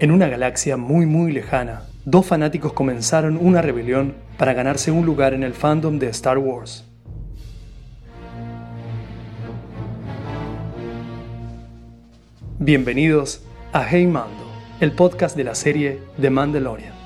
En una galaxia muy muy lejana, dos fanáticos comenzaron una rebelión para ganarse un lugar en el fandom de Star Wars. Bienvenidos a Hey Mando, el podcast de la serie The Mandalorian.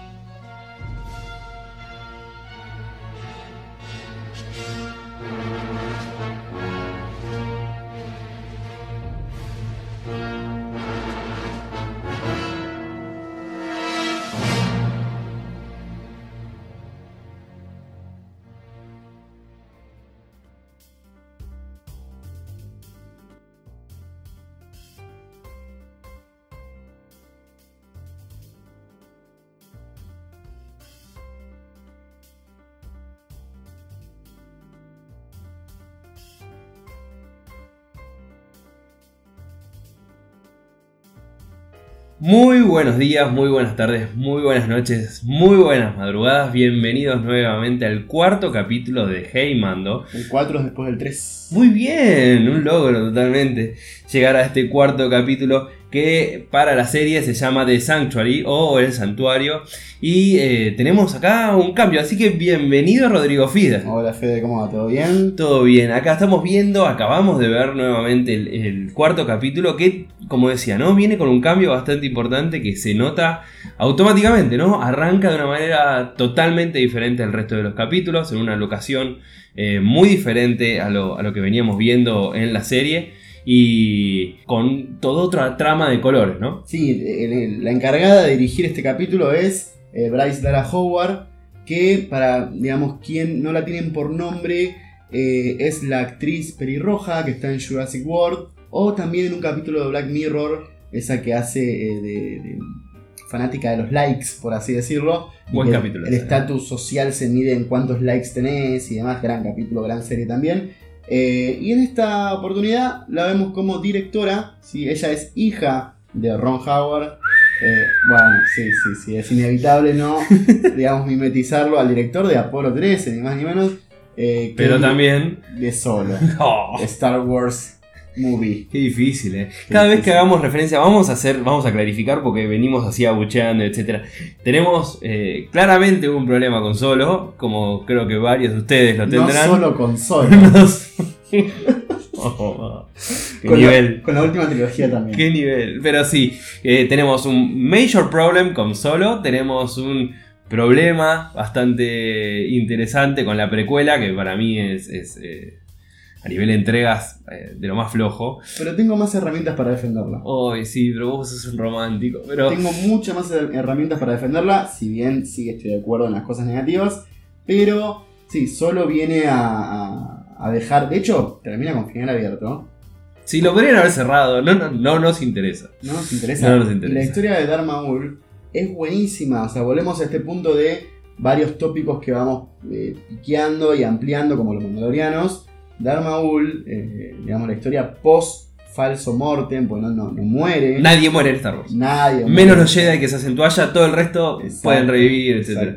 Muy buenos días, muy buenas tardes, muy buenas noches, muy buenas madrugadas. Bienvenidos nuevamente al cuarto capítulo de Hey Mando. El 4 es después del 3. Muy bien, un logro totalmente llegar a este cuarto capítulo que para la serie se llama The Sanctuary o El Santuario. Y eh, tenemos acá un cambio, así que bienvenido Rodrigo Fida. Hola Fede, ¿cómo va? ¿Todo bien? Todo bien, acá estamos viendo, acabamos de ver nuevamente el, el cuarto capítulo que, como decía, ¿no? Viene con un cambio bastante importante que se nota automáticamente, ¿no? Arranca de una manera totalmente diferente al resto de los capítulos, en una locación eh, muy diferente a lo, a lo que veníamos viendo en la serie y con toda otra trama de colores, ¿no? Sí, la encargada de dirigir este capítulo es eh, Bryce Dara Howard, que para, digamos, quien no la tienen por nombre, eh, es la actriz pelirroja que está en Jurassic World, o también en un capítulo de Black Mirror, esa que hace eh, de, de fanática de los likes, por así decirlo. Buen capítulo El ese. estatus social se mide en cuántos likes tenés y demás, gran capítulo, gran serie también. Eh, y en esta oportunidad la vemos como directora, ¿sí? ella es hija de Ron Howard. Eh, bueno, sí, sí, sí, es inevitable no, digamos, mimetizarlo al director de Apolo 13, ni más ni menos. eh, Pero también... De solo. ¡Oh! Star Wars Movie. Qué difícil, ¿eh? Cada vez que hagamos referencia, vamos a hacer, vamos a clarificar porque venimos así abucheando, etc. Tenemos eh, claramente un problema con Solo, como creo que varios de ustedes lo No tendrán. solo con Solo, Nos- Oh, qué con, la, nivel. con la última trilogía también. Qué nivel. Pero sí, eh, tenemos un major problem con Solo, tenemos un problema bastante interesante con la precuela, que para mí es, es, eh, a nivel de entregas eh, de lo más flojo. Pero tengo más herramientas para defenderla. Ay, sí, pero vos sos un romántico. Pero Tengo muchas más her- herramientas para defenderla, si bien sí estoy de acuerdo en las cosas negativas, pero sí, solo viene a, a- a dejar, de hecho, termina con final abierto, si lo podrían haber cerrado, no, no, no nos interesa. no nos interesa. No nos interesa. Y la historia de Dharma Maul es buenísima, o sea, volvemos a este punto de varios tópicos que vamos eh, piqueando y ampliando como los mandalorianos. Dharma Maul, eh, digamos, la historia post falso mortem, pues no, no, no muere. Nadie muere en Star Wars. Nadie Menos muere. los Jedi que se hacen toalla, todo el resto Exacto, pueden revivir, etc.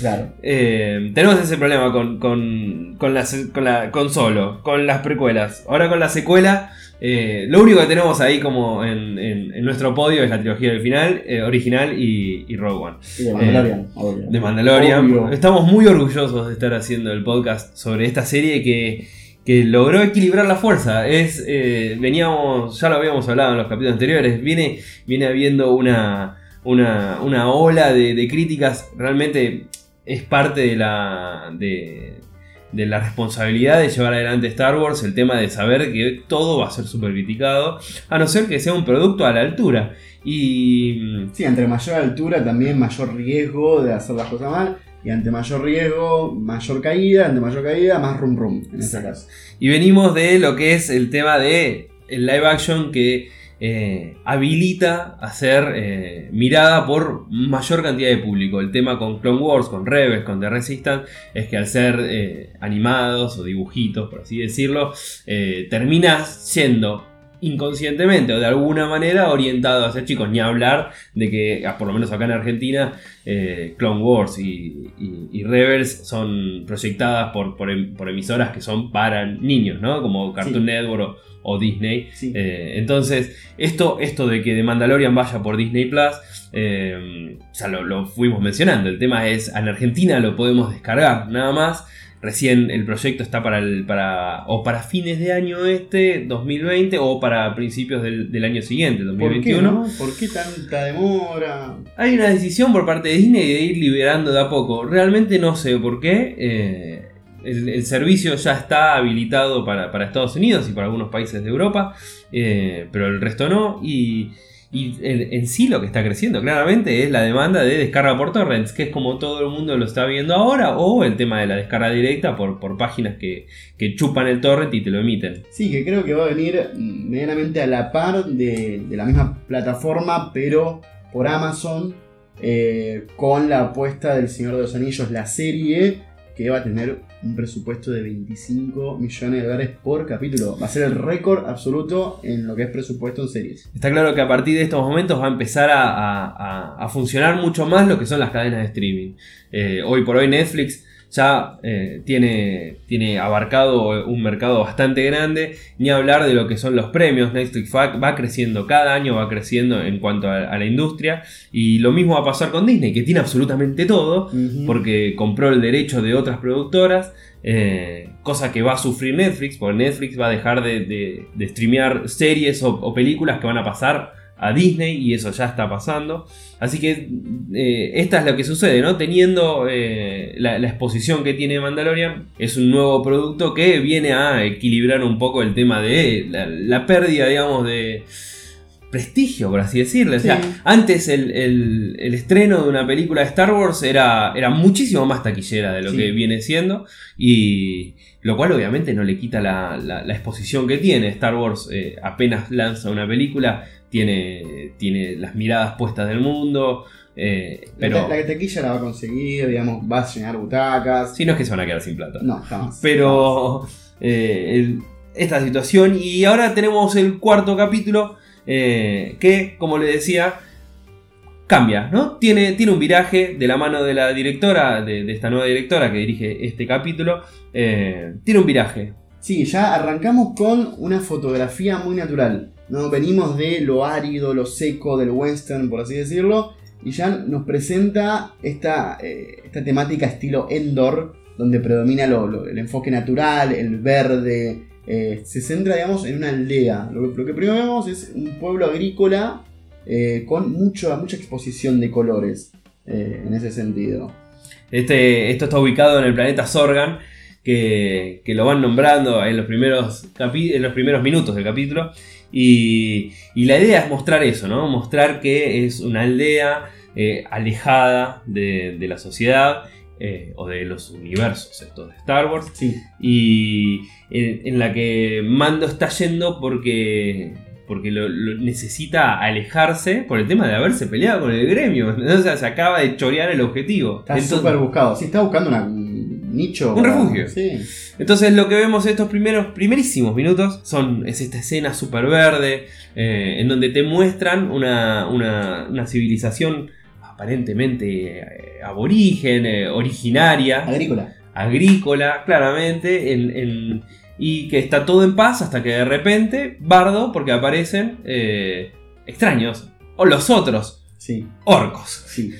Claro. Eh, tenemos ese problema con, con, con, la, con, la, con Solo, con las precuelas. Ahora con la secuela, eh, lo único que tenemos ahí como en, en- en nuestro podio es la trilogía del final, eh, original y, y Rogue One. Y de Mandalorian, obvio. De Mandalorian. Obvio. Estamos muy orgullosos de estar haciendo el podcast sobre esta serie que, que logró equilibrar la fuerza. Es, eh, veníamos, ya lo habíamos hablado en los capítulos anteriores, viene, viene habiendo una, una, una ola de, de críticas. Realmente es parte de la, de, de la responsabilidad de llevar adelante Star Wars, el tema de saber que todo va a ser súper criticado, a no ser que sea un producto a la altura. Y Sí, entre mayor altura también mayor riesgo de hacer las cosas mal. Y ante mayor riesgo, mayor caída. Ante mayor caída, más rum rum. En este caso. Y venimos de lo que es el tema de el live action que eh, habilita a ser eh, mirada por mayor cantidad de público. El tema con Clone Wars, con Rebels, con The Resistance, es que al ser eh, animados o dibujitos, por así decirlo, eh, termina siendo inconscientemente o de alguna manera orientado hacia chicos, ni hablar de que, ah, por lo menos acá en Argentina, eh, Clone Wars y, y, Rebels son proyectadas por, por, em, por, emisoras que son para niños, ¿no? Como Cartoon Network o, Disney. Eh, entonces, esto, esto de que The Mandalorian vaya por Disney Plus, eh, ya lo, lo fuimos mencionando, el tema es, en Argentina lo podemos descargar, nada más. Recién el proyecto está para el para o para fines de año este 2020 o para principios del, año siguiente 2021. ¿Por qué, tanta demora? Hay una decisión por parte de Disney de ir liberando de a poco. Realmente no sé por qué. Eh, el, servicio ya está habilitado para, Estados Unidos y para algunos países de Europa, eh, pero el resto no. Y y en, sí lo que está creciendo claramente es la demanda de descarga por torrents, que es como todo el mundo lo está viendo ahora, o el tema de la descarga directa por, por páginas que, chupan el torrent y te lo emiten. Sí, que creo que va a venir medianamente a la par de, la misma plataforma, pero por Amazon, eh, con la apuesta del Señor de los Anillos, la serie, que va a tener un presupuesto de 25 millones de dólares por capítulo. Va a ser el récord absoluto en lo que es presupuesto en series. Está claro que a partir de estos momentos va a empezar a, funcionar mucho más lo que son las cadenas de streaming. Eh, hoy por hoy Netflix ya eh, tiene, tiene abarcado un mercado bastante grande, ni hablar de lo que son los premios. Netflix va creciendo cada año, va creciendo en cuanto a, la industria, y lo mismo va a pasar con Disney, que tiene absolutamente todo, porque compró el derecho de otras productoras. Eh, cosa que va a sufrir Netflix, porque Netflix va a dejar de, streamear series o películas que van a pasar a Disney y eso ya está pasando. Así que eh, esta es lo que sucede, ¿no? Teniendo eh, la, exposición que tiene Mandalorian, es un nuevo producto que viene a equilibrar un poco el tema de la, pérdida, digamos, de prestigio, por así decirlo. O sea, antes el, estreno de una película de Star Wars era, era muchísimo más taquillera de lo que viene siendo. Y lo cual obviamente no le quita la, exposición que tiene. Star Wars eh, apenas lanza una película tiene, tiene las miradas puestas del mundo. Eh, pero... La, la taquilla la va a conseguir, digamos, va a llenar butacas. Si no es que se van a quedar sin plata. No, jamás. Pero eh, esta situación. Y ahora tenemos el cuarto capítulo. Eh, que, como le decía, cambia, ¿no? Tiene, tiene un viraje de la mano de la directora, de, esta nueva directora que dirige este capítulo. tiene un viraje. Sí, ya arrancamos con una fotografía muy natural. ¿no? Venimos de lo árido, lo seco del western, por así decirlo, y ya nos presenta esta, eh, esta temática estilo Endor, donde predomina el enfoque natural, el verde. Eh, se centra, digamos, en una aldea. Lo, que primero vemos es un pueblo agrícola eh, con mucho, mucha exposición de colores en ese sentido. Este, esto está ubicado en el planeta Sorgan, que, que lo van nombrando en los, primeros en los primeros minutos del capítulo. Y, la idea es mostrar eso, ¿no? Mostrar que es una aldea eh, alejada de, la sociedad eh, o de los universos estos de Star Wars. Y en, la que Mando está yendo porque, porque lo, necesita alejarse por el tema de haberse peleado con el gremio. O sea, se acaba de chorear el objetivo. Está súper buscado. Sí, está buscando una nicho. Un refugio. Entonces lo que vemos estos primeros, primerísimos minutos son, es esta escena súper verde, eh, en donde te muestran una, una, civilización aparentemente eh, aborigen, eh, originaria. Agrícola. Agrícola, claramente, en, y que está todo en paz hasta que de repente, bardo, porque aparecen extraños, o los otros, sí. orcos. Sí.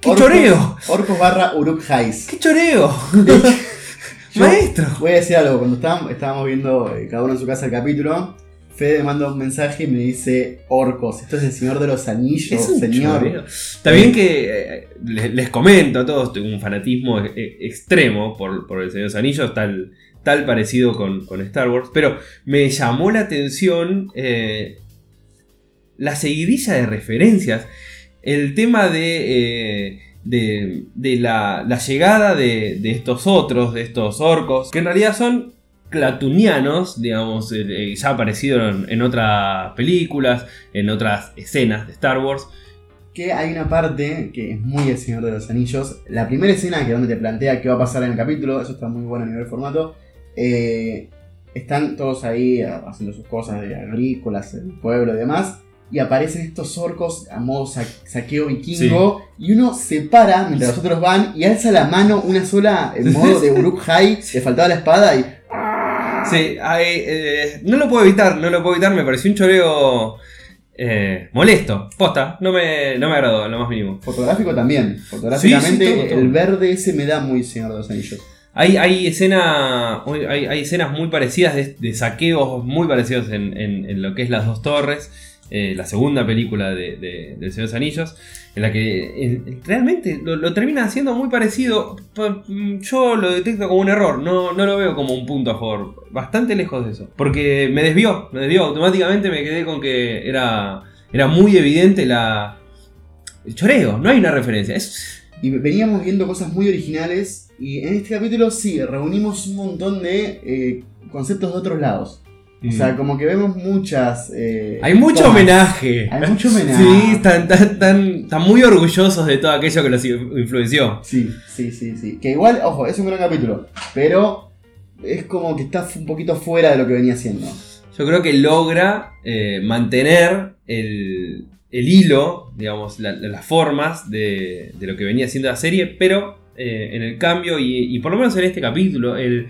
¡Qué choreo! Orcos barra Uruk ¡Qué choreo! Maestro. Voy a decir algo, cuando estábamos, viendo eh, cada uno en su casa el capítulo, Fede me manda un mensaje y me dice orcos. Esto es el Señor de los Anillos, señor. Está bien que eh, les, comento a todos, tengo un fanatismo eh, extremo por, el Señor de los Anillos, tal, tal parecido con, Star Wars, pero me llamó la atención la seguidilla de referencias el tema de, eh, la, llegada de, estos otros, de estos orcos, que en realidad son clatunianos, digamos, eh, eh, ya aparecieron en otras películas, en otras escenas de Star Wars. Que hay una parte que es muy El Señor de los Anillos. La primera escena que donde te plantea qué va a pasar en el capítulo, eso está muy bueno a nivel formato. Es están todos ahí ah, haciendo sus cosas de agrícolas, el pueblo y demás. Y aparecen estos orcos a modo sa- saqueo vikingo. Y uno se para mientras los otros van y alza la mano una sola en modo de Uruk Hai. Le faltaba la espada y. Sí, hay, eh, no lo puedo evitar, no lo puedo evitar, me pareció un choreo eh, molesto. Posta, no me, no me agradó lo más mínimo. Fotográfico también. Fotográficamente, Sí, sí, todo, todo. el verde ese me da muy Señor de los Anillos. Hay, hay, escena, hay, escenas muy parecidas de, de saqueos muy parecidos en, lo que es Las Dos Torres, eh, la segunda película de, de- del Señor de los Anillos, en la que eh, realmente lo, lo termina haciendo muy parecido. Mm, Yo lo detecto como un error, no, no lo veo como un punto a favor, bastante lejos de eso. Porque me desvió, me desvió, automáticamente me quedé con que era, era muy evidente la... El choreo, no hay una referencia. Y veníamos viendo cosas muy originales. Y en este capítulo sí, reunimos un montón de eh, conceptos de otros lados. O sea, como que vemos muchas. eh, Mm. Hay mucho tomas. homenaje. Hay mucho homenaje. Sí, están, están, están- están muy orgullosos de todo aquello que los influenció. Sí, sí, sí, sí. Que igual, ojo, es un gran capítulo. Pero es como que está un poquito fuera de lo que venía haciendo. Yo creo que logra eh, mantener el, el hilo, digamos, la- la- las formas de, de lo que venía siendo la serie, pero eh, en el cambio, y, y por lo menos en este capítulo, el,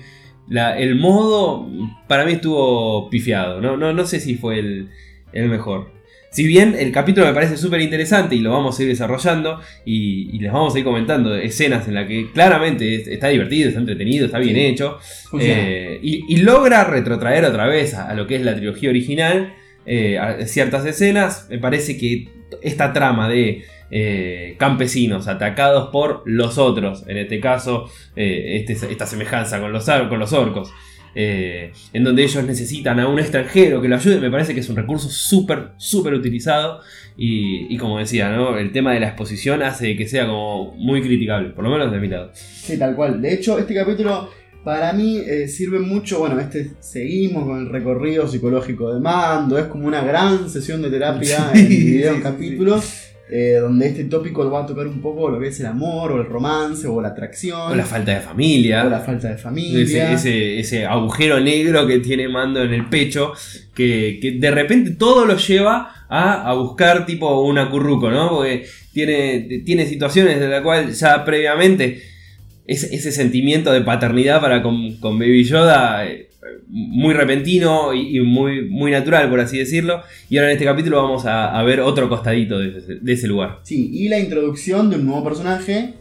la- el modo para mí estuvo pifiado. No, no, no sé si fue el, el mejor. Si bien el capítulo me parece súper interesante y lo vamos a ir desarrollando y, y les vamos a ir comentando escenas en las que claramente es- está divertido, está entretenido, está bien hecho. Eh, y, y logra retrotraer otra vez a, a lo que es la trilogía original, eh, ciertas escenas. Me parece que esta trama de eh, campesinos atacados por los otros, en este caso, eh, este- esta semejanza con los, con los orcos, en donde ellos necesitan a un extranjero que lo ayude, me parece que es un recurso súper, súper utilizado. Y, y como decía, ¿no? el tema de la exposición hace que sea como muy criticable, por lo menos de mi lado. Sí, tal cual. De hecho, este capítulo para mí eh, sirve mucho. Bueno, este seguimos con el recorrido psicológico de Mando. Es como una gran sesión de terapia Sí, en video, en sí, capítulos. eh, donde este tópico va a tocar un poco lo que es el amor, o el romance, o la atracción, O la falta de familia. o la falta de familia. Ese, ese- ese agujero negro que tiene Mando en el pecho, que, que de repente todo lo lleva a, a buscar tipo un acurruco, ¿no? Porque tiene, tiene situaciones de la cual ya previamente ese, ese sentimiento de paternidad para con, con Baby Yoda, eh, muy repentino y, y muy, muy natural, por así decirlo. Y ahora en este capítulo vamos a, a ver otro costadito de ese, de ese lugar. Sí, y la introducción de un nuevo personaje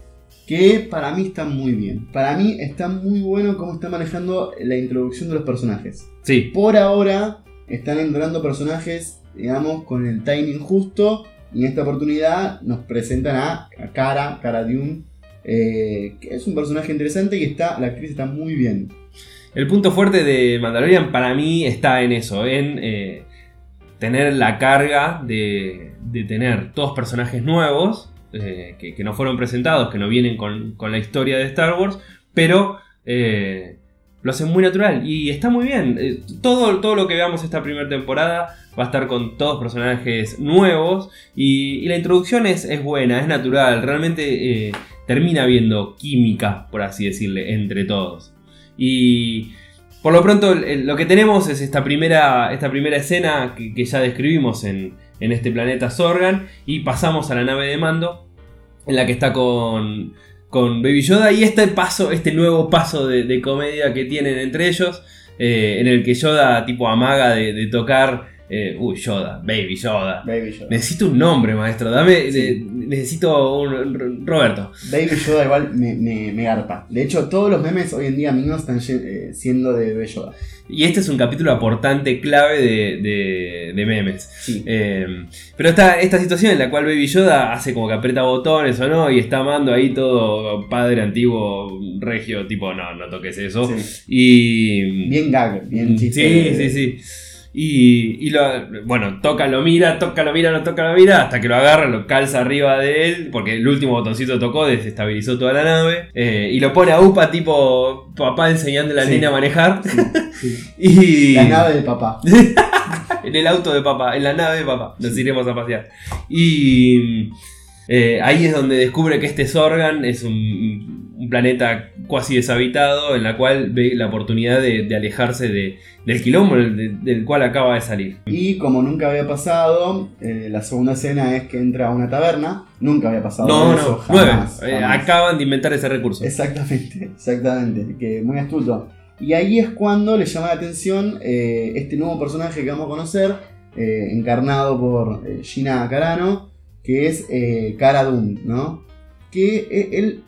que para mí está muy bien. Para mí está muy bueno cómo está manejando la introducción de los personajes. Sí, Por ahora están entrando personajes, digamos, con el timing justo. Y en esta oportunidad nos presentan a, a Cara, Cara Dune, eh, es un personaje interesante y está, la actriz está muy bien. El punto fuerte de Mandalorian para mí está en eso, en eh, tener la carga de, de tener todos personajes nuevos eh, que, no fueron presentados, que no vienen con, con la historia de Star Wars, pero eh, lo hacen muy natural y está muy bien. Todo, todo lo que veamos esta primera temporada va a estar con todos personajes nuevos y, y la introducción es, es buena, es natural, realmente termina habiendo química, por así decirle, entre todos. Y por lo pronto lo que tenemos es esta primera, esta primera escena que, ya describimos en, en este planeta Sorgan y pasamos a la nave de mando en la que está con, con Baby Yoda y este paso, este nuevo paso de, comedia que tienen entre ellos eh, en el que Yoda tipo amaga de tocar... eh, uy, Yoda, Baby Yoda. Baby Yoda. Necesito un nombre, maestro. Dame, Sí. ne- necesito un Roberto. Baby Yoda igual me, me, me garpa. De hecho, todos los memes hoy en día míos están eh, siendo de Baby Yoda. Y este es un capítulo aportante clave de, de- de memes. Sí. Eh, pero está esta situación en la cual Baby Yoda hace como que aprieta botones o no, y está amando ahí todo padre antiguo, regio, tipo, no, no toques eso. Sí. Y. Bien gag, bien chiste. Sí, sí, sí. Y, y lo, bueno, toca, lo mira, toca, lo mira, no toca, lo mira, hasta que lo agarra, lo calza arriba de él, porque el último botoncito tocó, desestabilizó toda la nave, eh, y lo pone a Upa tipo papá enseñándole al Sí. nene a manejar. Sí. Y La nave de papá. en el auto de papá, en la nave de papá, nos iremos a pasear. Y Eh, ahí es donde descubre que este Sorgan es un, un planeta cuasi deshabitado, en la cual ve la oportunidad de, de alejarse de- del quilombo del, del cual acaba de salir. Y como nunca había pasado, eh, la segunda escena es que entra a una taberna. Nunca había pasado No, no, jamás, Eh, jamás. acaban de inventar ese recurso. Exactamente, exactamente. Que muy astuto. Y ahí es cuando le llama la atención eh, este nuevo personaje que vamos a conocer, eh, encarnado por Gina Carano, que es eh, Cara Dune, ¿no? Que eh, él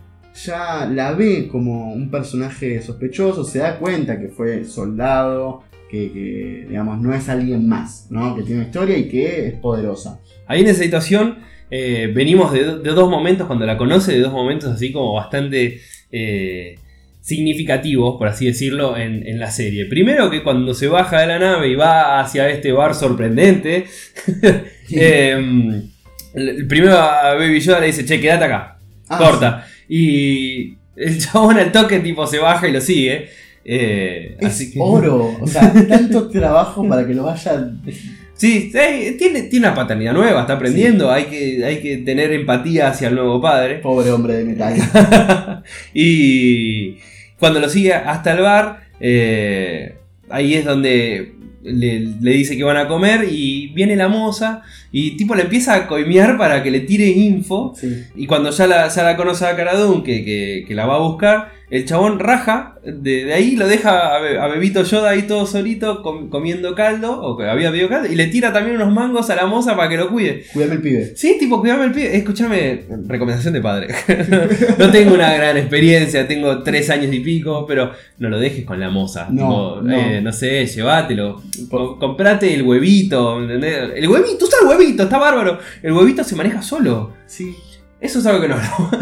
ya la ve como un personaje sospechoso, se da cuenta que fue soldado, que, que, digamos no es alguien más, ¿no? Que tiene una historia y que es poderosa. Ahí en esa situación eh, venimos de, de dos momentos, cuando la conoce, de dos momentos así como bastante eh, significativos, por así decirlo, en, en la serie. Primero que cuando se baja de la nave y va hacia este bar sorprendente, eh, el- primero a Baby Yoda le dice, che, quédate acá, Ah, corta. Y el chabón al toque tipo se baja y lo sigue. Eh, Es así que... oro, o sea, tanto trabajo para que lo vaya Sí, sí, tiene, tiene una paternidad nueva, está aprendiendo, hay, que, hay que tener empatía hacia el nuevo padre. Pobre hombre de metal. y cuando lo sigue hasta el bar, eh, ahí es donde le, le dice que van a comer y viene la moza y tipo le empieza a coimear para que le tire info. Sí. Y cuando ya la, ya la conoce a Caradun, que, que, que la va a buscar, el chabón raja, de, de ahí lo deja a, Be- a Bebito Yoda ahí todo solito com- comiendo caldo, o que había bebido caldo, y le tira también unos mangos a la moza para que lo cuide. Cuídame el pibe. Sí, tipo, cuidame el pie. Escúchame, recomendación de padre. no tengo una gran experiencia, tengo tres años y pico, pero no lo dejes con la moza. No, Tipo, no. eh, no sé, llévatelo. Co- comprate el huevito, ¿entendés? El huevito, usa el huevito, está bárbaro. El huevito se maneja solo. Sí. Eso es algo que no.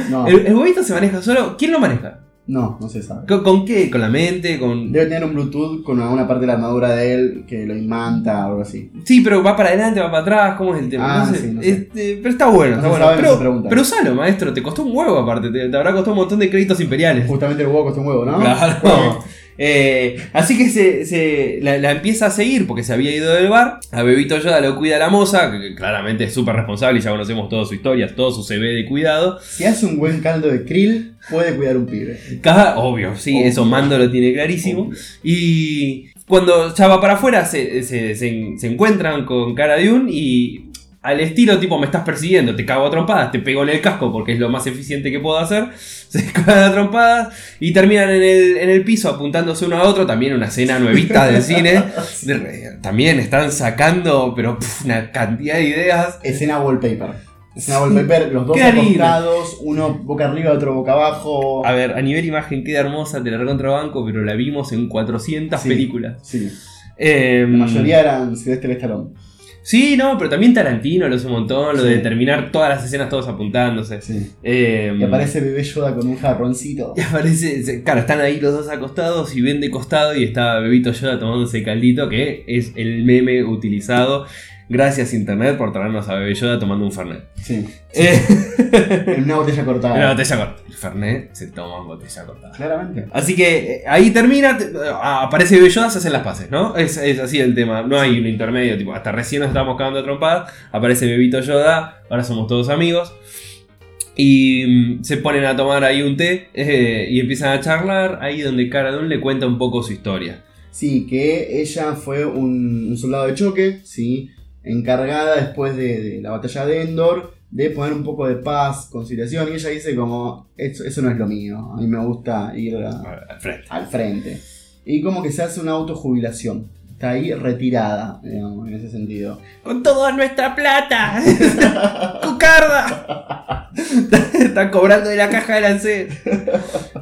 No, El, el huevito se maneja solo. ¿Quién lo maneja? No, no se sabe. ¿Con, con qué? ¿Con la mente? ¿Con.? Debe tener un Bluetooth con alguna parte de la armadura de él que lo imanta o algo así. Sí, pero va para adelante, va para atrás, ¿cómo es el tema? Ah, no sé. sí, no sé. Este, pero está bueno, No está bueno. pero, pero usalo, maestro, te costó un huevo aparte, te, te habrá costado un montón de créditos imperiales. Justamente el huevo costó un huevo, ¿no? Claro. Eh, así que se, se- la, la empieza a seguir porque se había ido del bar. A Bebito Yoda lo cuida la moza, que claramente es súper responsable y ya conocemos toda su historia, todo su CV de cuidado. Si hace un buen caldo de krill, puede cuidar un pibe. Cada, obvio, sí, Obvio. eso Mando lo tiene clarísimo. Y cuando ya va para afuera, se, se- se- se encuentran con Cara Dune y al estilo tipo me estás persiguiendo, te cago a trompadas, te pego en el casco porque es lo más eficiente que puedo hacer. Se cagan a trompadas y terminan en el, en el piso apuntándose uno a otro. También una escena nuevita del cine. También están sacando, pero una cantidad de ideas. Escena wallpaper. Escena wallpaper, los dos acostados, uno boca arriba, otro boca abajo. A ver, a nivel imagen queda hermosa, te la recontrabanco, pero la vimos en 400 Sí. películas. Sí, Em, la mayoría eran Silvestre Stallone. Sí, no, pero también Tarantino lo hace un montón, lo Sí. de terminar todas las escenas todos apuntándose. Sí. Eh, Y aparece bebé Yoda con un jarroncito. y aparece, claro, están ahí los dos acostados y ven de costado y está Bebito Yoda tomándose caldito, que es el meme utilizado. Gracias Internet por traernos a Bebé Yoda tomando un Fernet. Sí. Eh, En una botella cortada. una botella corta. El Fernet se toma en botella cortada. Claramente. Así que eh, ahí termina, te- aparece Bebé Yoda, se hacen las paces, ¿no? Es, es así el tema, no hay un intermedio, tipo, hasta recién nos estábamos cagando trompadas, aparece Bebito Yoda, ahora somos todos amigos. Y mm, se ponen a tomar ahí un té eh, y empiezan a charlar, ahí donde Cara Dune le cuenta un poco su historia. Sí, que ella fue un, un soldado de choque, sí, encargada después de, de la batalla de Endor de poner un poco de paz, conciliación, y ella dice como, eso, eso no es lo mío, a mí me gusta ir a- Al frente. al frente. Y como que se hace una autojubilación, está ahí retirada, digamos, en ese sentido. ¡Con toda nuestra plata! ¡Cucarda! Está cobrando de la caja de lancero.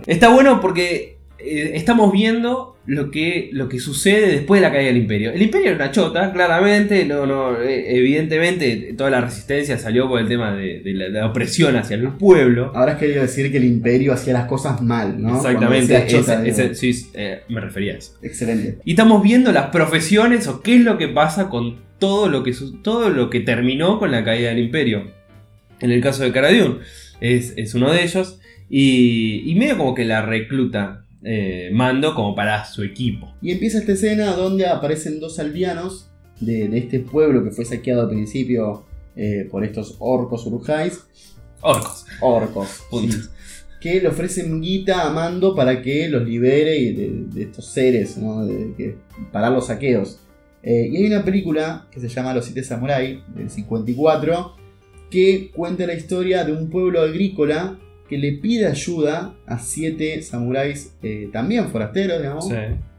Está bueno porque eh, estamos viendo lo que, lo que sucede después de la caída del imperio. El imperio era una chota, claramente. No, no, eh, evidentemente toda la resistencia salió por el tema de, de la, de la opresión hacia el pueblo. Ahora querido decir que el imperio hacía las cosas mal, ¿no? Exactamente, chota, ese- digo. ese- sí, eh, me refería a eso. Excelente. Y estamos viendo las profesiones o qué es lo que pasa con todo lo que, todo lo que terminó con la caída del imperio. En el caso de Cara Dune, es, es uno de ellos. Y, y medio como que la recluta eh, Mando como para su equipo. Y empieza esta escena donde aparecen dos aldeanos de, de este pueblo que fue saqueado al principio eh, por estos orcos urujais. Orcos. orcos. Punto. sí, que le ofrecen guita a Mando para que los libere y de, de estos seres, ¿no? de, que, parar los saqueos. Eh, y hay una película que se llama Los Siete Samurai, del 54, que cuenta la historia de un pueblo agrícola que le pide ayuda a siete samuráis eh, también forasteros, digamos, Sí.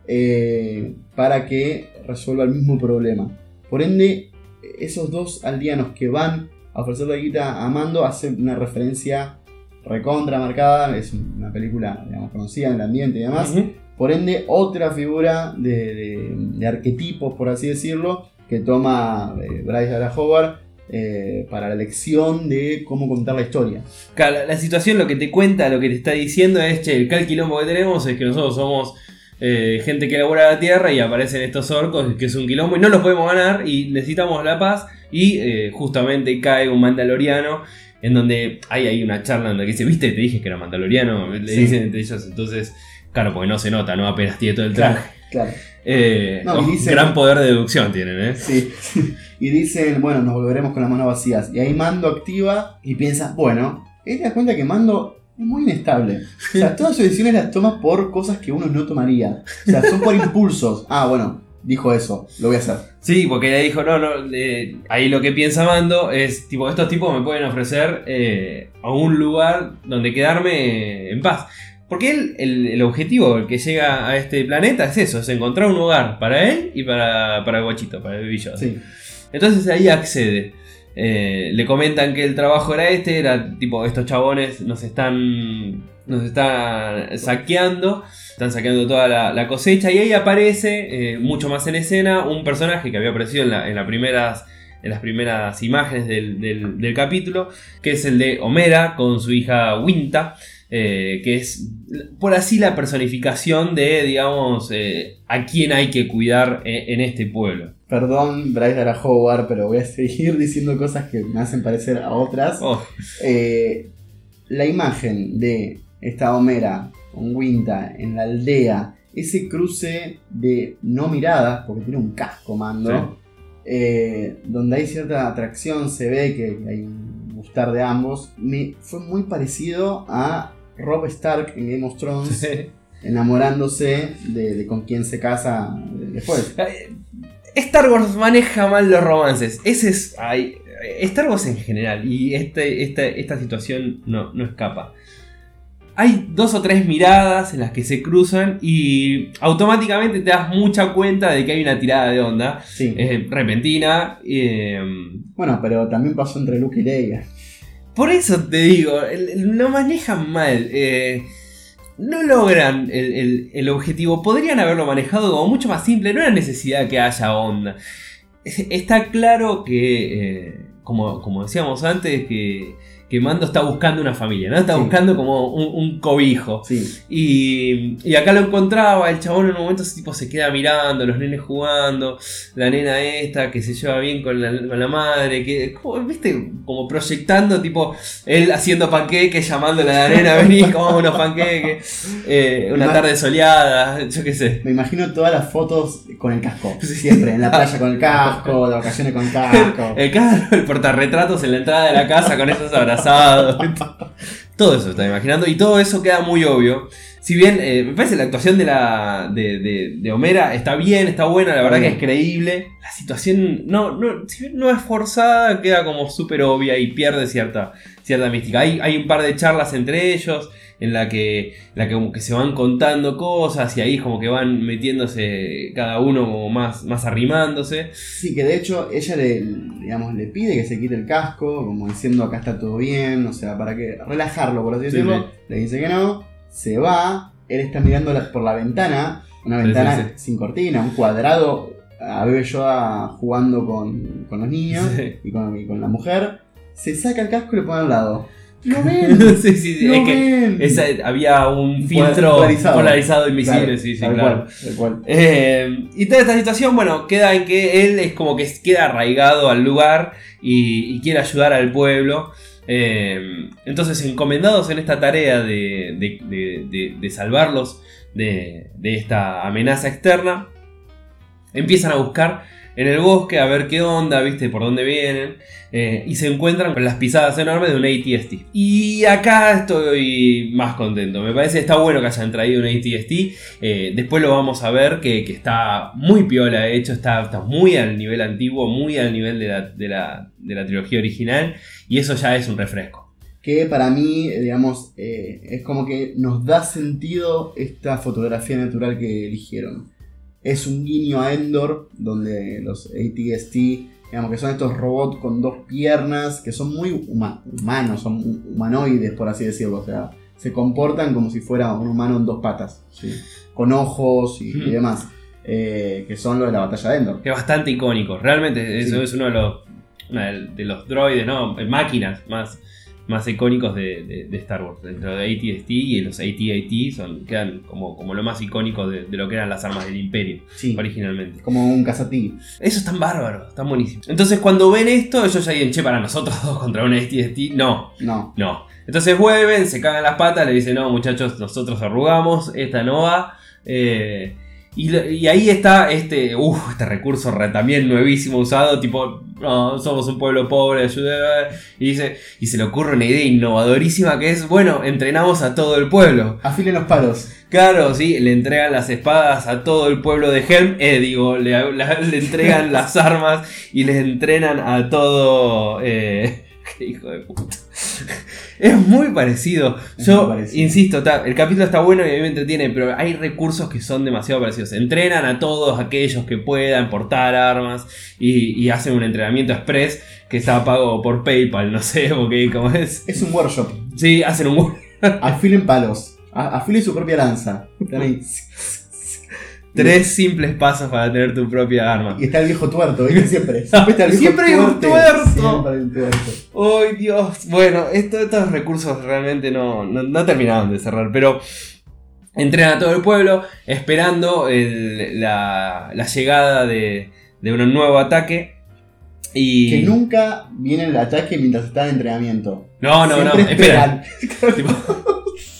eh, para que resuelva el mismo problema. Por ende, esos dos aldeanos que van a ofrecer la guita a Mando hacen una referencia recontra marcada, es una película digamos, conocida en el ambiente y demás. Por ende, otra figura de, de, de arquetipos, por así decirlo, que toma eh, Bryce Dallas Howard eh, para la lección de cómo contar la historia. Claro, la, la situación lo que te cuenta, lo que te está diciendo es, che, el calquilombo que tenemos es que nosotros somos eh, gente que elabora la tierra y aparecen estos orcos, que es un quilombo y no los podemos ganar y necesitamos la paz y eh, justamente cae un mandaloriano en donde hay ahí una charla en que dice, viste, te dije que era mandaloriano, le Sí. dicen entre ellos, entonces, claro, porque no se nota, ¿no? Apenas tiene todo el traje. Claro. Eh, No, y oh, dicen- gran poder de deducción tienen, ¿eh? Sí. y dicen, bueno, nos volveremos con las manos vacías. Y ahí Mando activa y piensa, bueno, él te das cuenta que Mando es muy inestable. O sea, todas sus decisiones las toma por cosas que uno no tomaría. O sea, son por impulsos. Ah, bueno, dijo eso, lo voy a hacer. Sí, porque ella dijo, no, no, eh, ahí lo que piensa Mando es, tipo, estos tipos me pueden ofrecer eh, a un lugar donde quedarme en paz. Porque él, el, el objetivo el que llega a este planeta es eso, es encontrar un hogar para él y para, para el guachito, para el billo. Sí. Entonces ahí accede. Eh, le comentan que el trabajo era este, era tipo, estos chabones nos están, nos están saqueando, están saqueando toda la, la cosecha y ahí aparece, eh, mucho más en escena, un personaje que había aparecido en, la- en las primeras... En las primeras imágenes del, del- del capítulo, que es el de Homera con su hija Winta, eh, que es por así la personificación de, digamos, eh, a quién hay que cuidar eh, en este pueblo. Perdón, Bryce Dallas Howard, pero voy a seguir diciendo cosas que me hacen parecer a otras. Oh, Eh, la imagen de esta Homera con Winta en la aldea, ese cruce de no miradas, porque tiene un casco mando, donde hay cierta atracción, se ve que hay un gustar de ambos, me fue muy parecido a Rob Stark en Game of Thrones, enamorándose de, de con quien se casa después. Eh, Star Wars maneja mal los romances. Ese es. ay, Star Wars en general. Y este, este- esta situación no, no escapa. Hay dos o tres miradas en las que se cruzan y automáticamente te das mucha cuenta de que hay una tirada de onda. Sí. Repentina. eh, Bueno, pero también pasó entre Luke y Leia. Por eso te digo, lo manejan mal. eh, no logran el, objetivo. Podrían haberlo manejado como mucho más simple. No era necesidad que haya onda. Es- Está claro que, eh, como, como decíamos antes, que, que Mando está buscando una familia, ¿no? Está Sí. buscando como un, un cobijo. Sí. Y, y acá lo encontraba, el chabón en un momento ese tipo se queda mirando, los nenes jugando, la nena esta que se lleva bien con la, con la madre, que, como, viste, como proyectando, tipo, él haciendo panqueques, llamándole a la nena, vení, comamos unos panqueques, eh, una tarde soleada, yo qué sé. Me imagino todas las fotos con el casco. Siempre, en la playa con el casco, de vacaciones con el casco. El, claro, el portarretratos en la entrada de la casa con esos todo eso está imaginando y todo eso queda muy obvio. Si bien eh, me parece la actuación de la de, de- de Homera está bien, está buena, la verdad que es creíble. La situación no, no, si bien no es forzada, queda como súper obvia y pierde cierta, cierta mística. Hay, hay un par de charlas entre ellos en la que, la que como que se van contando cosas y ahí como que van metiéndose cada uno como más, más arrimándose. Sí, que de hecho ella le, digamos, le pide que se quite el casco, como diciendo acá está todo bien, o sea, para que relajarlo, por así Sí, decirlo. Le dice que no, se va, él está mirando por la ventana, una Sí, ventana sí, sí. sin cortina, un cuadrado, a Bebe Yoda jugando con, con los niños Sí. y, con, y con la mujer. Se saca el casco y lo pone al lado. ¡Lo ven! sí, sí, sí, ¡Lo es que ven! esa- había un filtro Polarizado. polarizado, invisible, Claro, sí, sí, tal claro. cual, tal cual. Eh, y toda esta situación, bueno, queda en que él es como que queda arraigado al lugar y, y quiere ayudar al pueblo. Eh, entonces, encomendados en esta tarea de, de- de- de- de salvarlos de esta amenaza externa, empiezan a buscar en el bosque a ver qué onda, viste, por dónde vienen. eh, y se encuentran con las pisadas enormes de un ATST. Y acá estoy más contento. Me parece que está bueno que hayan traído un ATST. eh, después lo vamos a ver que, está muy piola, de hecho, está, muy al nivel antiguo, muy al nivel de la, de la- de la trilogía original. Y eso ya es un refresco. Que para mí, eh, digamos, es como que nos da sentido esta fotografía natural que eligieron. Es un guiño a Endor, donde los ATST, digamos que son estos robots con dos piernas, que son muy huma- humanos, son hu- humanoides, por así decirlo. O sea, se comportan como si fuera un humano en dos patas, ¿sí? con ojos y, y demás. eh, que son los de la batalla de Endor. Es bastante icónico. Realmente eso Sí. es uno de los, de los droides, ¿no? Máquinas más, más icónicos de, de- de Star Wars. Dentro de ATST y los AT-AT son, quedan como, como lo más icónico de, de lo que eran las armas del Imperio Sí, originalmente. como un cazatigre. Eso es tan bárbaro, tan buenísimo. Entonces cuando ven esto, ellos ya dicen, che, para nosotros dos contra un AT-AT. No, No, no. Entonces vuelven, se cagan las patas, le dicen, no, muchachos, nosotros arrugamos, esta no va. Eh, y, y ahí está este, uf, este recurso re- también nuevísimo usado, tipo, no, somos un pueblo pobre, ayuda. Y, dice, y se le ocurre una idea innovadorísima que es, bueno, entrenamos a todo el pueblo. afilen los palos. Claro, sí, le entregan las espadas a todo el pueblo de Helm, eh, digo, le, la- le entregan las armas y les entrenan a todo... Eh, qué hijo de puta. Es muy parecido. Es Yo muy parecido. insisto, está- el capítulo está bueno y a mí me entretiene, pero hay recursos que son demasiado parecidos. Entrenan a todos aquellos que puedan portar armas y, y hacen un entrenamiento express que está pago por PayPal, no sé, porque como es. Es un workshop. Sí, hacen un Afilen palos. Afilen su propia lanza. Tres simples pasos para tener tu propia arma. Y está el viejo tuerto, ¿viste? Siempre. Siempre está el viejo Siempre hay un tuerto. Siempre hay un tuerto. ¡Ay, Dios! Bueno, esto- estos recursos realmente no, no, no terminaron de cerrar, pero entrenan a todo el pueblo esperando el- la, la llegada de, de un nuevo ataque. Y... Que nunca viene el ataque mientras está en entrenamiento. No, no, no, Siempre espera. esperan. Tipo,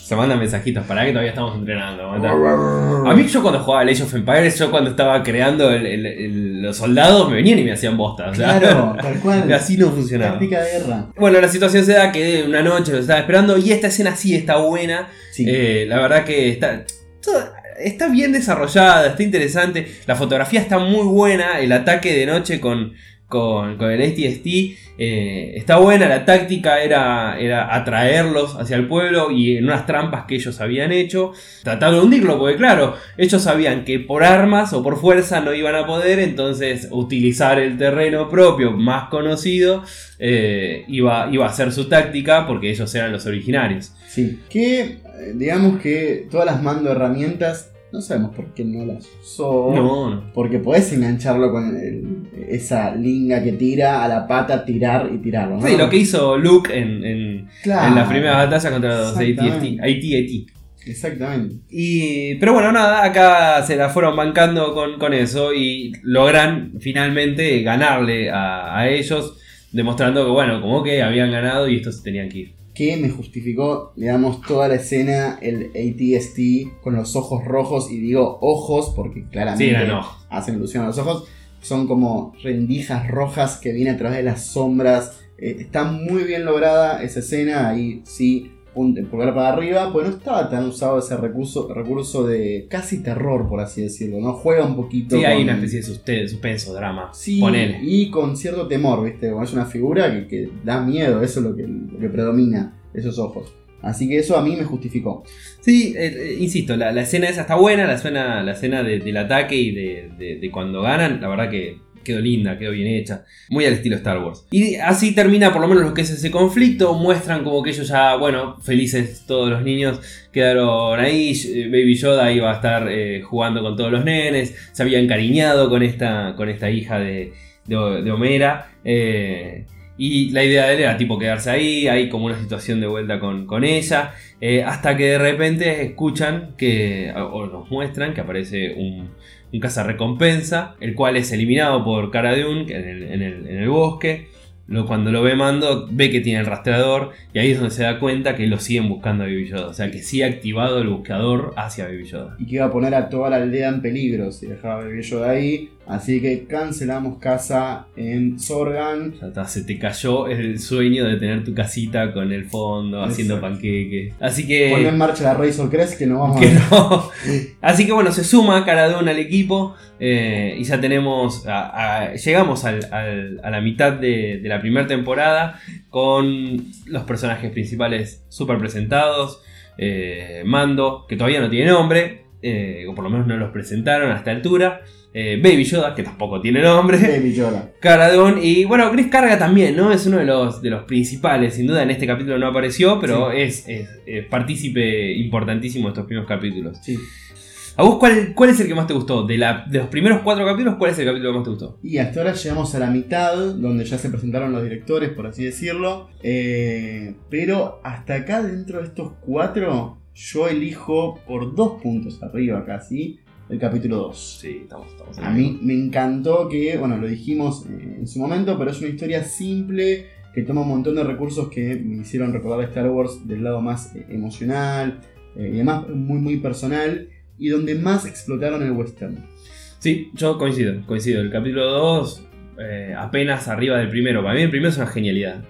se mandan mensajitos, para que todavía estamos entrenando. A mí yo cuando jugaba Age of Empires, yo cuando estaba creando el- el- el- los soldados, me venían y me hacían bosta. o sea, Claro, tal cual. así no funcionaba. Táctica de guerra. Bueno, la situación se da que una noche lo estaba esperando y esta escena sí está buena. Sí. Eh, la verdad que está, toda- está bien desarrollada, está interesante. La fotografía está muy buena. El ataque de noche con, con, con el ATST eh, está buena. La táctica era, era atraerlos hacia el pueblo y en unas trampas que ellos habían hecho. Tratar de hundirlo, porque claro, ellos sabían que por armas o por fuerza no iban a poder. Entonces, utilizar el terreno propio más conocido eh, iba, iba a ser su táctica porque ellos eran los originarios. Sí. Que digamos que todas las mando herramientas, no sabemos por qué no las usó. No, no. Porque podés engancharlo con el- esa linga que tira a la pata, tirar y tirarlo. ¿no? Sí, lo que hizo Luke en, en, Claro. en la primera batalla contra los AT-AT. Exactamente. AT-AT. Exactamente. Y, pero bueno, nada, acá se la fueron bancando con, con eso y logran finalmente ganarle a, a ellos, demostrando que, bueno, como que habían ganado y estos se tenían que ir. Que me justificó, digamos, toda la escena, el ATST con los ojos rojos, y digo ojos porque claramente Sí, ojos. hacen ilusión a los ojos, son como rendijas rojas que vienen a través de las sombras. Eh, está muy bien lograda esa escena, ahí sí, un el pulgar para arriba, pues no estaba tan usado ese recurso, recurso de casi terror, por así decirlo, ¿no? Juega un poquito. Sí, hay con- una especie de suspe- suspenso, drama. Sí, Ponele. y con cierto temor, ¿viste? Como es una figura que, que da miedo, eso es lo que, lo que predomina, esos ojos. Así que eso a mí me justificó. Sí, eh, eh, insisto, la, la escena esa está buena, la escena, la escena de- del ataque y de, de- de cuando ganan, la verdad que quedó linda, quedó bien hecha, muy al estilo Star Wars. Y así termina por lo menos lo que es ese conflicto, muestran como que ellos ya, bueno, felices todos los niños quedaron ahí, eh, Baby Yoda iba a estar eh, jugando con todos los nenes, se había encariñado con esta, con esta hija de, de, de Homera. eh, y la idea de él era tipo quedarse ahí, hay como una situación de vuelta con, con ella. Hasta que de repente escuchan que, o nos muestran que aparece un, un cazarrecompensa, el cual es eliminado por Cara Dune en el, en el- bosque. Cuando lo ve Mando, ve que tiene el rastreador y ahí es donde se da cuenta que lo siguen buscando a Baby Yoda. O sea que sí ha activado el buscador hacia Baby Yoda. Y que iba a poner a toda la aldea en peligro si dejaba a Baby Yoda ahí. Así que cancelamos casa en Sorgan. Ya está, se te cayó el sueño de tener tu casita con el fondo, haciendo panqueques. Así que. Pon en marcha la Razor Crest que no vamos que a no. Así que bueno, se suma Caradón al equipo eh, y ya tenemos, a- a- llegamos al- al- a la mitad de, de la primera temporada con los personajes principales super presentados. eh, Mando, que todavía no tiene nombre, eh, o por lo menos no los presentaron a esta altura. Eh, Baby Yoda, que tampoco tiene nombre. Baby Yoda. Caradón y bueno, Chris Carga también, ¿no? Es uno de los, de los principales, sin duda en este capítulo no apareció, pero es, es- es partícipe importantísimo de estos primeros capítulos. Sí. ¿A vos cuál, cuál es el que más te gustó? De, la, de los primeros cuatro capítulos, ¿cuál es el capítulo que más te gustó? Y hasta ahora llegamos a la mitad, donde ya se presentaron los directores, por así decirlo. Eh, pero hasta acá, dentro de estos cuatro, yo elijo por dos puntos arriba casi el capítulo 2. Sí, estamos, estamos A mí me encantó que, bueno, lo dijimos eh, en su momento, pero es una historia simple que toma un montón de recursos que me hicieron recordar a Star Wars del lado más eh, emocional eh, y además muy, muy personal y donde más explotaron el western. Sí, yo coincido, coincido. El capítulo 2, apenas arriba del primero. Para mí el primero es una genialidad.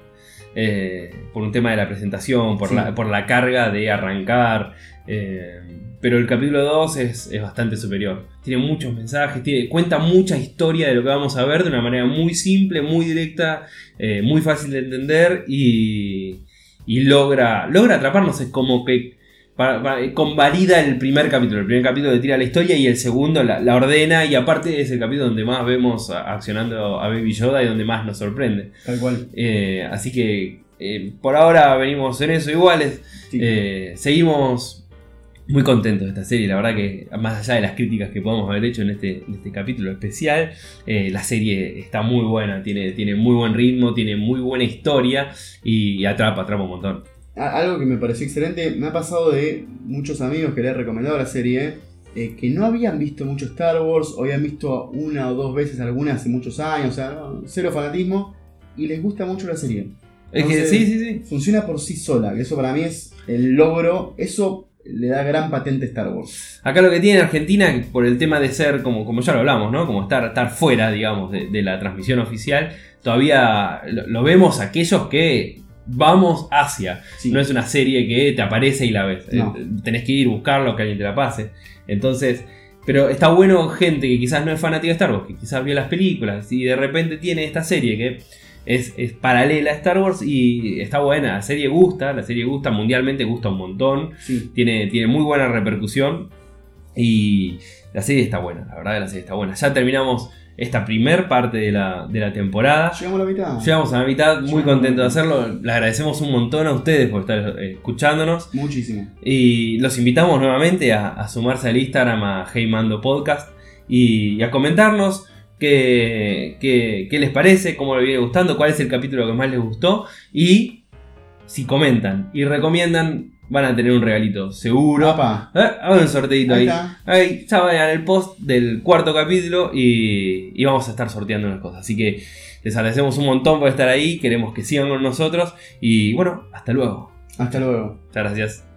Eh, por un tema de la presentación, por, Sí. la, por la carga de arrancar. eh, pero el capítulo 2 es, es bastante superior. Tiene muchos mensajes, tiene, cuenta mucha historia de lo que vamos a ver de una manera muy simple, muy directa, eh, muy fácil de entender y, y logra, logra atraparnos. Es como que pa- pa- convalida el primer capítulo. El primer capítulo le tira la historia y el segundo la, la ordena. Y aparte es el capítulo donde más vemos accionando a Baby Yoda y donde más nos sorprende. Tal cual. Eh, así que eh, por ahora venimos en eso iguales. Eh, seguimos muy contentos de esta serie. La verdad que más allá de las críticas que podemos haber hecho en este, en este capítulo especial, eh, la serie está muy buena. Tiene, tiene muy buen ritmo, tiene muy buena historia y, atrapa, atrapa un montón. Algo que me pareció excelente, me ha pasado de muchos amigos que les he recomendado la serie, eh, que no habían visto mucho Star Wars, o habían visto una o dos veces alguna hace muchos años, o sea, no, cero fanatismo, y les gusta mucho la serie. Es que sí, sí, sí. Funciona por sí sola, que eso para mí es el logro, eso le da gran patente a Star Wars. Acá lo que tiene Argentina, por el tema de ser, como, como ya lo hablamos, ¿no? Como estar, estar fuera, digamos, de, de la transmisión oficial, todavía lo, lo vemos aquellos que vamos hacia. Sí. No es una serie que te aparece y la ves. No. Eh, Tenés que ir a buscarlo, que alguien te la pase. Entonces, pero está bueno gente que quizás no es fanática de Star Wars, que quizás vio las películas y de repente tiene esta serie que es, es paralela a Star Wars y está buena. La serie gusta, la serie gusta, mundialmente gusta un montón Sí. tiene, tiene muy buena repercusión y la serie está buena, la verdad la serie está buena. Ya terminamos esta primer parte de la, de la temporada. Llegamos a la mitad. Llegamos a la mitad, muy contento de hacerlo. Le agradecemos un montón a ustedes por estar eh, escuchándonos. Muchísimo. Y los invitamos nuevamente a, a sumarse al Instagram a Hey Mando Podcast y, y a comentarnos qué, qué- qué les parece, cómo les viene gustando, cuál es el capítulo que más les gustó. Y si comentan y recomiendan, van a tener un regalito seguro. Papá. Eh, Hagan un sorteito Ahí ahí. ya vayan al post del cuarto capítulo y, y vamos a estar sorteando unas cosas. Así que les agradecemos un montón por estar ahí. Queremos que sigan con nosotros. Y bueno, hasta luego. Hasta luego. Muchas gracias.